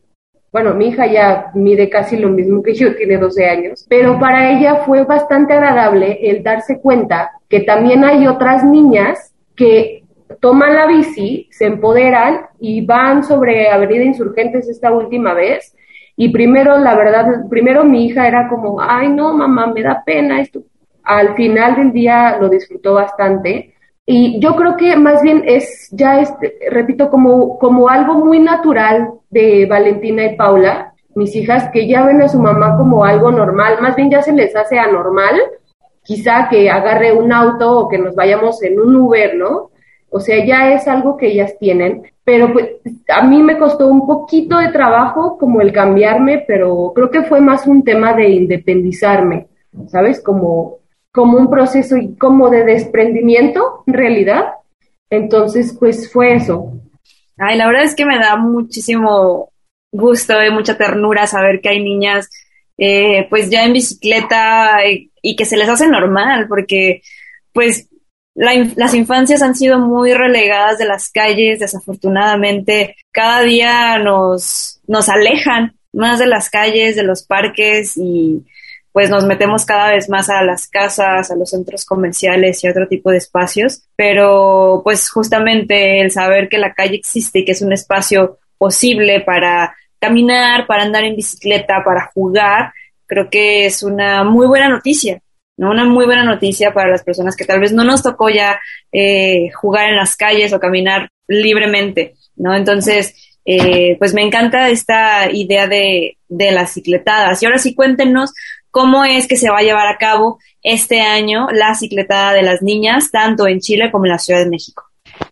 Bueno, mi hija ya mide casi lo mismo que yo, tiene 12 años, pero para ella fue bastante agradable el darse cuenta que también hay otras niñas que toman la bici, se empoderan y van sobre Avenida Insurgentes esta última vez y primero, la verdad, primero mi hija era como, ay, no, mamá, me da pena esto. Al final del día lo disfrutó bastante. Y yo creo que más bien es, ya es, repito, como, como algo muy natural de Valentina y Paula, mis hijas, que ya ven a su mamá como algo normal, más bien ya se les hace anormal, quizá que agarre un auto o que nos vayamos en un Uber, ¿no? O sea, ya es algo que ellas tienen, pero pues a mí me costó un poquito de trabajo como el cambiarme, pero creo que fue más un tema de independizarme, ¿sabes? Como, como un proceso como de desprendimiento, en realidad. Entonces, pues fue eso. Ay, la verdad es que me da muchísimo gusto y mucha ternura saber que hay niñas eh, pues ya en bicicleta y, y que se les hace normal, porque pues la las infancias han sido muy relegadas de las calles, desafortunadamente. Cada día nos, nos alejan más de las calles, de los parques y pues nos metemos cada vez más a las casas, a los centros comerciales y otro tipo de espacios. Pero pues justamente el saber que la calle existe y que es un espacio posible para caminar, para andar en bicicleta, para jugar, creo que es una muy buena noticia. ¿No? Una muy buena noticia para las personas que tal vez no nos tocó ya eh, jugar en las calles o caminar libremente, ¿no? Entonces, eh, pues me encanta esta idea de, de las cicletadas. Y ahora sí cuéntenos cómo es que se va a llevar a cabo este año la cicletada de las niñas, tanto en Chile como en la Ciudad de México.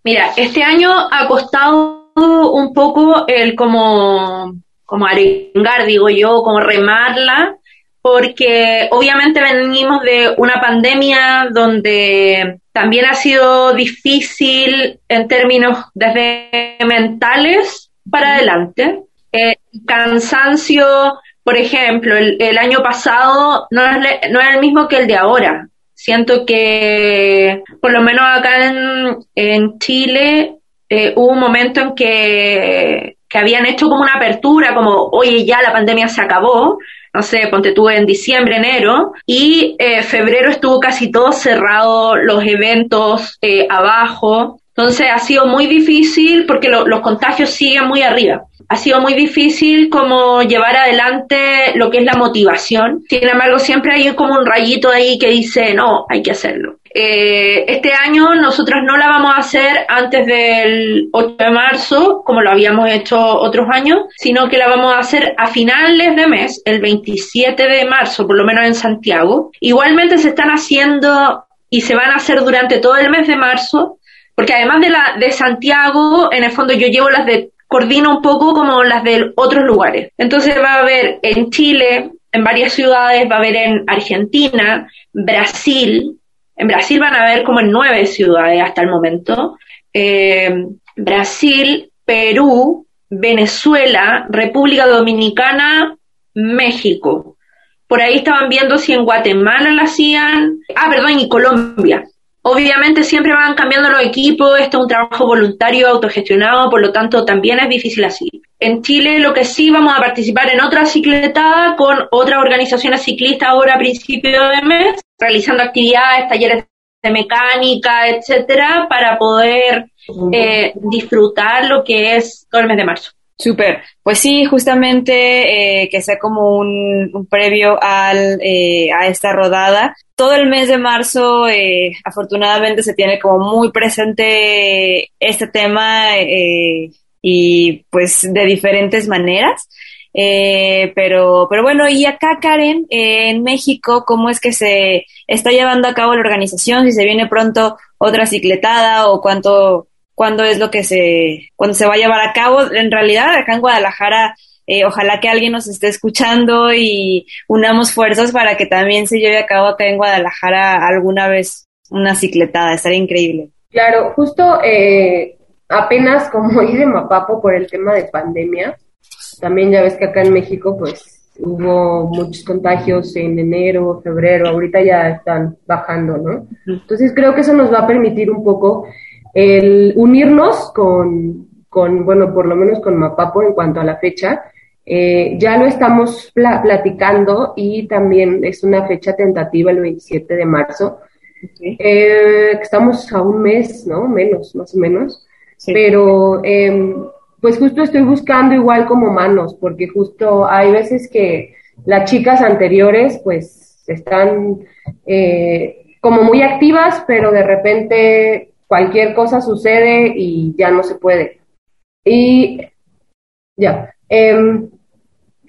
Mira, este año ha costado un poco el como, como arengar, digo yo, como remarla, porque obviamente venimos de una pandemia donde también ha sido difícil en términos desde mentales para adelante. Eh, cansancio, por ejemplo, el, año pasado no es, no es el mismo que el de ahora. Siento que, por lo menos acá en, en Chile, eh, hubo un momento en que, que habían hecho como una apertura, como, oye, ya la pandemia se acabó, no sé, ponte tú en diciembre, enero, y eh, febrero estuvo casi todo cerrado, los eventos eh, abajo. Entonces ha sido muy difícil porque los contagios siguen muy arriba. Ha sido muy difícil como llevar adelante lo que es la motivación. Sin embargo, siempre hay como un rayito ahí que dice, no, hay que hacerlo. Eh, este año nosotros no la vamos a hacer antes del 8 de marzo, como lo habíamos hecho otros años, sino que la vamos a hacer a finales de mes, el 27 de marzo, por lo menos en Santiago. Igualmente se están haciendo y se van a hacer durante todo el mes de marzo, porque además de la de Santiago, en el fondo yo llevo las de coordino un poco como las de otros lugares. Entonces va a haber en Chile, en varias ciudades, va a haber en Argentina, Brasil, en Brasil van a haber como en nueve ciudades hasta el momento. Eh, Brasil, Perú, Venezuela, República Dominicana, México. Por ahí estaban viendo si en Guatemala la hacían. Ah, perdón, y Colombia. Obviamente siempre van cambiando los equipos, esto es un trabajo voluntario, autogestionado, por lo tanto también es difícil así. En Chile lo que sí vamos a participar en otra cicletada con otras organizaciones ciclistas ahora a principio de mes, realizando actividades, talleres de mecánica, etcétera, para poder eh, disfrutar lo que es todo el mes de marzo. Súper. Pues sí, justamente eh, que sea como un, previo eh, a esta rodada. Todo el mes de marzo, eh, afortunadamente, se tiene como muy presente este tema y pues de diferentes maneras. pero, pero bueno, y acá, Karen, en México, ¿cómo es que se está llevando a cabo la organización? Si se viene pronto otra cicletada o cuánto, cuándo es lo que se, cuando se va a llevar a cabo. En realidad, acá en Guadalajara, eh, ojalá que alguien nos esté escuchando y unamos fuerzas para que también se lleve a cabo acá en Guadalajara alguna vez una cicletada. Estaría increíble. Claro, justo eh, apenas como hice Mapapo por el tema de pandemia, también ya ves que acá en México pues hubo muchos contagios en enero, febrero, ahorita ya están bajando, ¿no? Entonces creo que eso nos va a permitir un poco el unirnos con, con, bueno, por lo menos con Mapapo en cuanto a la fecha, eh, ya lo estamos platicando y también es una fecha tentativa el 27 de marzo. Eh, estamos a un mes, ¿no? Menos, más o menos. Pero, eh, pues justo estoy buscando igual como manos, porque justo hay veces que las chicas anteriores, pues, están eh, como muy activas, pero de repente cualquier cosa sucede y ya no se puede. Y ya, em,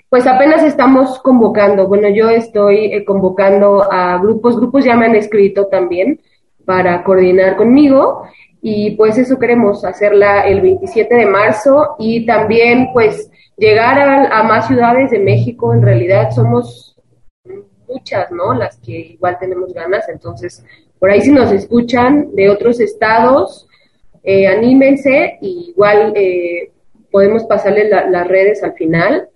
pues apenas estamos convocando, bueno, yo estoy eh, convocando a grupos, grupos ya me han escrito también para coordinar conmigo y pues eso queremos hacerla el 27 de marzo y también pues llegar a, más ciudades de México, en realidad somos muchas, ¿no? Las que igual tenemos ganas, entonces por ahí si nos escuchan de otros estados, eh, anímense y igual eh, podemos pasarles las redes al final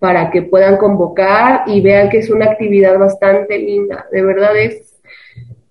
para que puedan convocar y vean que es una actividad bastante linda. De verdad es,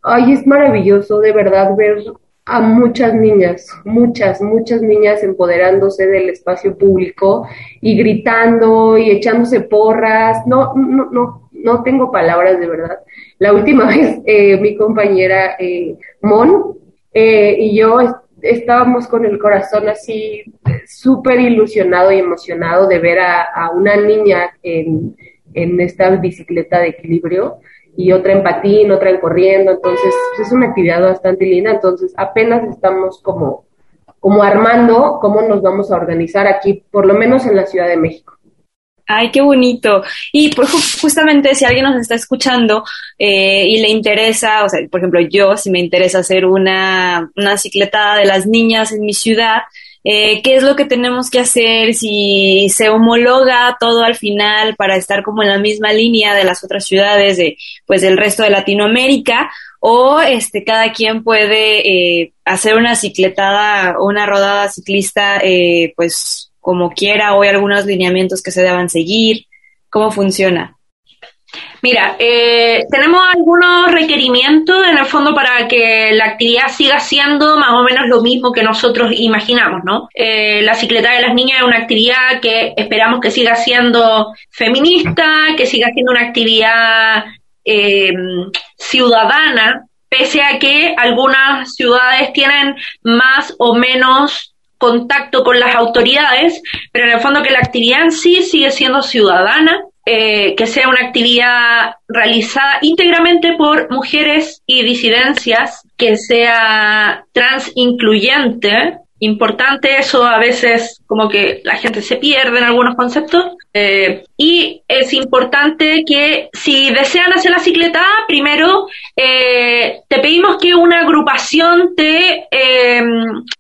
ay, es maravilloso de verdad ver a muchas niñas, muchas, muchas niñas empoderándose del espacio público y gritando y echándose porras. No, no, no, no tengo palabras de verdad. La última vez eh, mi compañera eh, Mon eh, y yo estábamos con el corazón así súper ilusionado y emocionado de ver a, una niña en, en esta bicicleta de equilibrio y otra en patín, otra en corriendo, entonces pues, es una actividad bastante linda, entonces apenas estamos como, como armando cómo nos vamos a organizar aquí, por lo menos en la Ciudad de México. Ay, qué bonito. Y por, justamente si alguien nos está escuchando eh, y le interesa, o sea, por ejemplo, yo, si me interesa hacer una, una cicletada de las niñas en mi ciudad, eh, qué es lo que tenemos que hacer, si se homologa todo al final para estar como en la misma línea de las otras ciudades de, pues, del resto de Latinoamérica, o este, cada quien puede eh, hacer una cicletada o una rodada ciclista, eh, pues, como quiera, o hay algunos lineamientos que se deban seguir, ¿cómo funciona? Mira, eh, tenemos algunos requerimientos en el fondo para que la actividad siga siendo más o menos lo mismo que nosotros imaginamos, ¿no? Eh, la cicleta de las niñas es una actividad que esperamos que siga siendo feminista, que siga siendo una actividad eh, ciudadana, pese a que algunas ciudades tienen más o menos contacto con las autoridades, pero en el fondo que la actividad en sí sigue siendo ciudadana eh, que sea una actividad realizada íntegramente por mujeres y disidencias, que sea trans incluyente. Importante eso, a veces como que la gente se pierde en algunos conceptos. Eh, y es importante que si desean hacer la cicleta, primero eh, te pedimos que una agrupación te,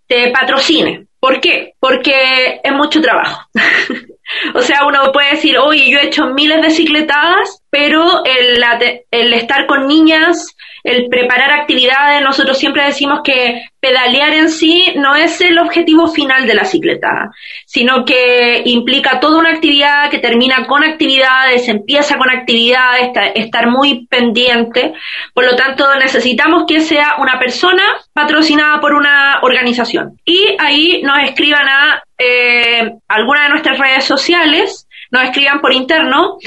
te patrocine. ¿Por qué? Porque es mucho trabajo. O sea, uno puede decir, oye, yo he hecho miles de cicletadas, pero el, el estar con niñas, el preparar actividades, nosotros siempre decimos que pedalear en sí no es el objetivo final de la cicletada, sino que implica toda una actividad que termina con actividades, empieza con actividades, estar muy pendiente. Por lo tanto, necesitamos que sea una persona patrocinada por una organización. Y ahí nos escriban a eh, alguna de nuestras redes sociales, nos escriban por interno,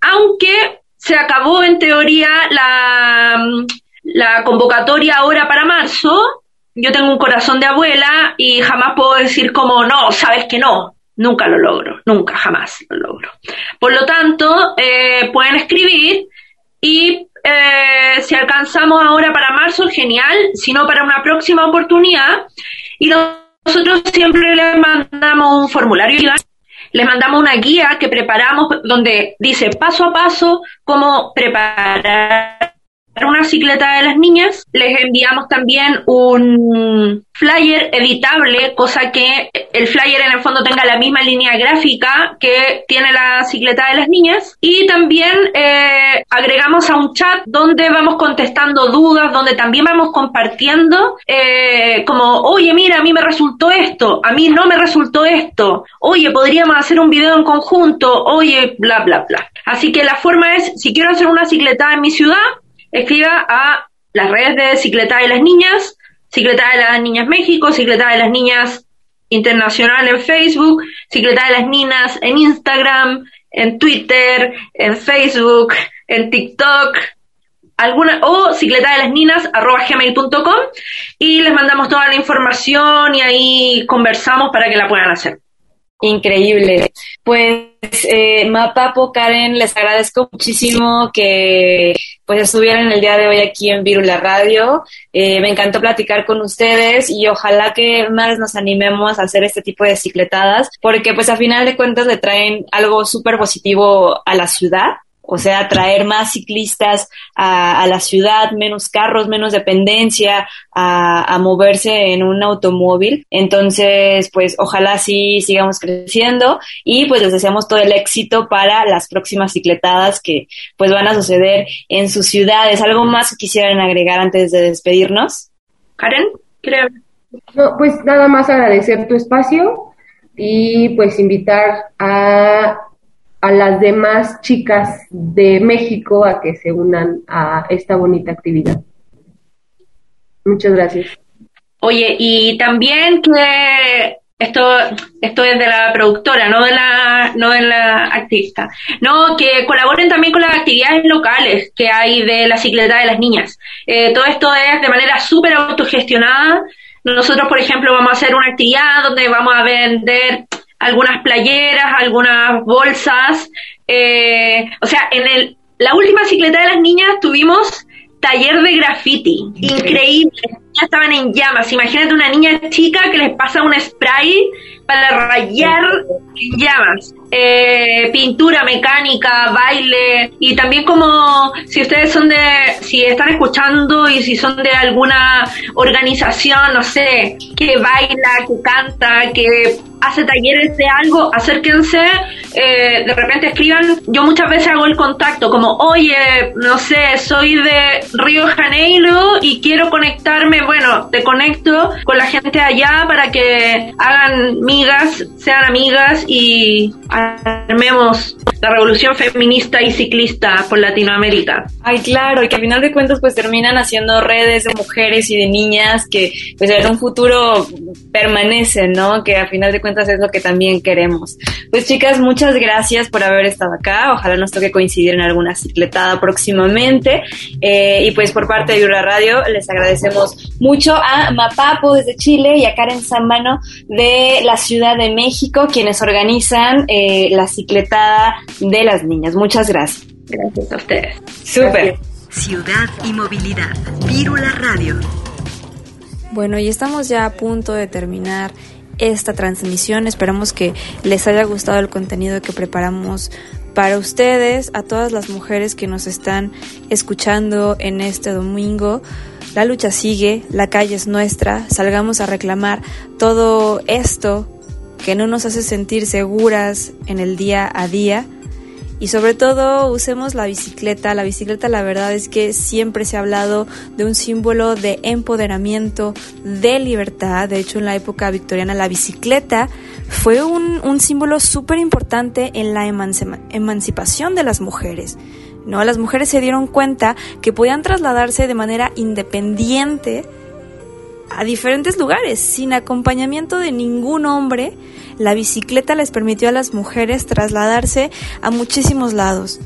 aunque se acabó en teoría la, la convocatoria ahora para marzo, yo tengo un corazón de abuela y jamás puedo decir como no, sabes que no, nunca lo logro, nunca, jamás lo logro. Por lo tanto, eh, pueden escribir y eh, si alcanzamos ahora para marzo, genial, si no para una próxima oportunidad. Y nosotros siempre les mandamos un formulario, les mandamos una guía que preparamos donde dice paso a paso cómo preparar una cicleta de las niñas. Les enviamos también un flyer editable, cosa que el flyer en el fondo tenga la misma línea gráfica que tiene la cicleta de las niñas. Y también eh, agregamos a un chat donde vamos contestando dudas, donde también vamos compartiendo eh, como, oye, mira, a mí me resultó esto, a mí no me resultó esto, oye, podríamos hacer un video en conjunto, oye, bla, bla, bla. Así que la forma es, si quiero hacer una cicleta en mi ciudad, escriba a las redes de Cicleta de las Niñas, Cicleta de las Niñas México, Cicleta de las Niñas Internacional en Facebook, Cicleta de las Niñas en Instagram, en Twitter, en Facebook, en TikTok, alguna, o cicleta de las ninas arroba gmail.com y les mandamos toda la información y ahí conversamos para que la puedan hacer. Increíble. Pues eh, Mapapo, Karen, les agradezco muchísimo que pues estuvieran el día de hoy aquí en Virula Radio. Eh, me encantó platicar con ustedes y ojalá que más nos animemos a hacer este tipo de cicletadas porque pues a final de cuentas le traen algo súper positivo a la ciudad o sea, traer más ciclistas a, la ciudad, menos carros, menos dependencia, a, moverse en un automóvil. Entonces, pues ojalá sí sigamos creciendo y pues les deseamos todo el éxito para las próximas cicletadas que pues van a suceder en sus ciudades. ¿Algo más que quisieran agregar antes de despedirnos? Karen, creo. Pues nada más agradecer tu espacio y pues invitar a a las demás chicas de México a que se unan a esta bonita actividad. Muchas gracias. Oye, y también que esto, esto es de la productora, no de la, no de la activista. No, que colaboren también con las actividades locales que hay de la cicleta de las niñas. Eh, todo esto es de manera súper autogestionada. Nosotros, por ejemplo, vamos a hacer una actividad donde vamos a vender algunas playeras, algunas bolsas. Eh, o sea, en el, la última cicleta de las niñas tuvimos taller de graffiti. Increíble. Estaban en llamas. Imagínate una niña chica que les pasa un spray para rayar en llamas. Eh, pintura mecánica, baile y también como si ustedes son de, si están escuchando y si son de alguna organización, no sé, que baila, que canta, que hace talleres de algo, acérquense, eh, de repente escriban. Yo muchas veces hago el contacto, como, oye, no sé, soy de Río Janeiro y quiero conectarme. Bueno, te conecto con la gente allá para que hagan migas, sean amigas y armemos la revolución feminista y ciclista por Latinoamérica. Ay, claro, y que al final de cuentas pues terminan haciendo redes de mujeres y de niñas que pues en un futuro permanecen, ¿no? Que al final de cuentas es lo que también queremos. Pues chicas, muchas gracias por haber estado acá. Ojalá nos toque coincidir en alguna cicletada próximamente. Eh, y pues por parte de Yura Radio les agradecemos mucho a Mapapo desde Chile y a Karen Zamano de la Ciudad de México, quienes organizan eh, la cicletada de las niñas. Muchas gracias. Gracias a ustedes. Súper. Ciudad y movilidad. Vírula Radio. Bueno, y estamos ya a punto de terminar esta transmisión. Esperamos que les haya gustado el contenido que preparamos para ustedes, a todas las mujeres que nos están escuchando en este domingo. La lucha sigue, la calle es nuestra, salgamos a reclamar todo esto que no nos hace sentir seguras en el día a día y sobre todo usemos la bicicleta. La bicicleta la verdad es que siempre se ha hablado de un símbolo de empoderamiento, de libertad. De hecho en la época victoriana la bicicleta fue un, un símbolo súper importante en la emancipación de las mujeres. ¿no? Las mujeres se dieron cuenta que podían trasladarse de manera independiente a diferentes lugares, sin acompañamiento de ningún hombre. La bicicleta les permitió a las mujeres trasladarse a muchísimos lados.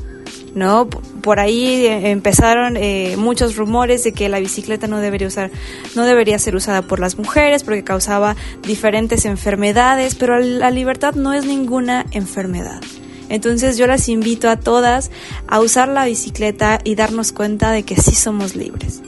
¿no? Por ahí eh, empezaron eh, muchos rumores de que la bicicleta no debería usar, no debería ser usada por las mujeres porque causaba diferentes enfermedades, pero la libertad no es ninguna enfermedad. Entonces yo las invito a todas a usar la bicicleta y darnos cuenta de que sí somos libres.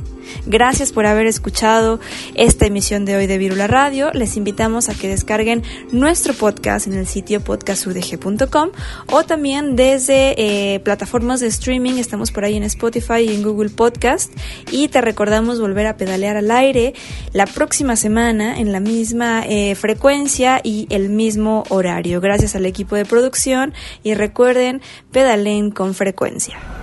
Gracias por haber escuchado esta emisión de hoy de Virula Radio. Les invitamos a que descarguen nuestro podcast en el sitio podcastudg.com o también desde eh, plataformas de streaming. Estamos por ahí en Spotify y en Google Podcast. Y te recordamos volver a pedalear al aire la próxima semana en la misma eh, frecuencia y el mismo horario. Gracias al equipo de producción y recuerden, pedalen con frecuencia.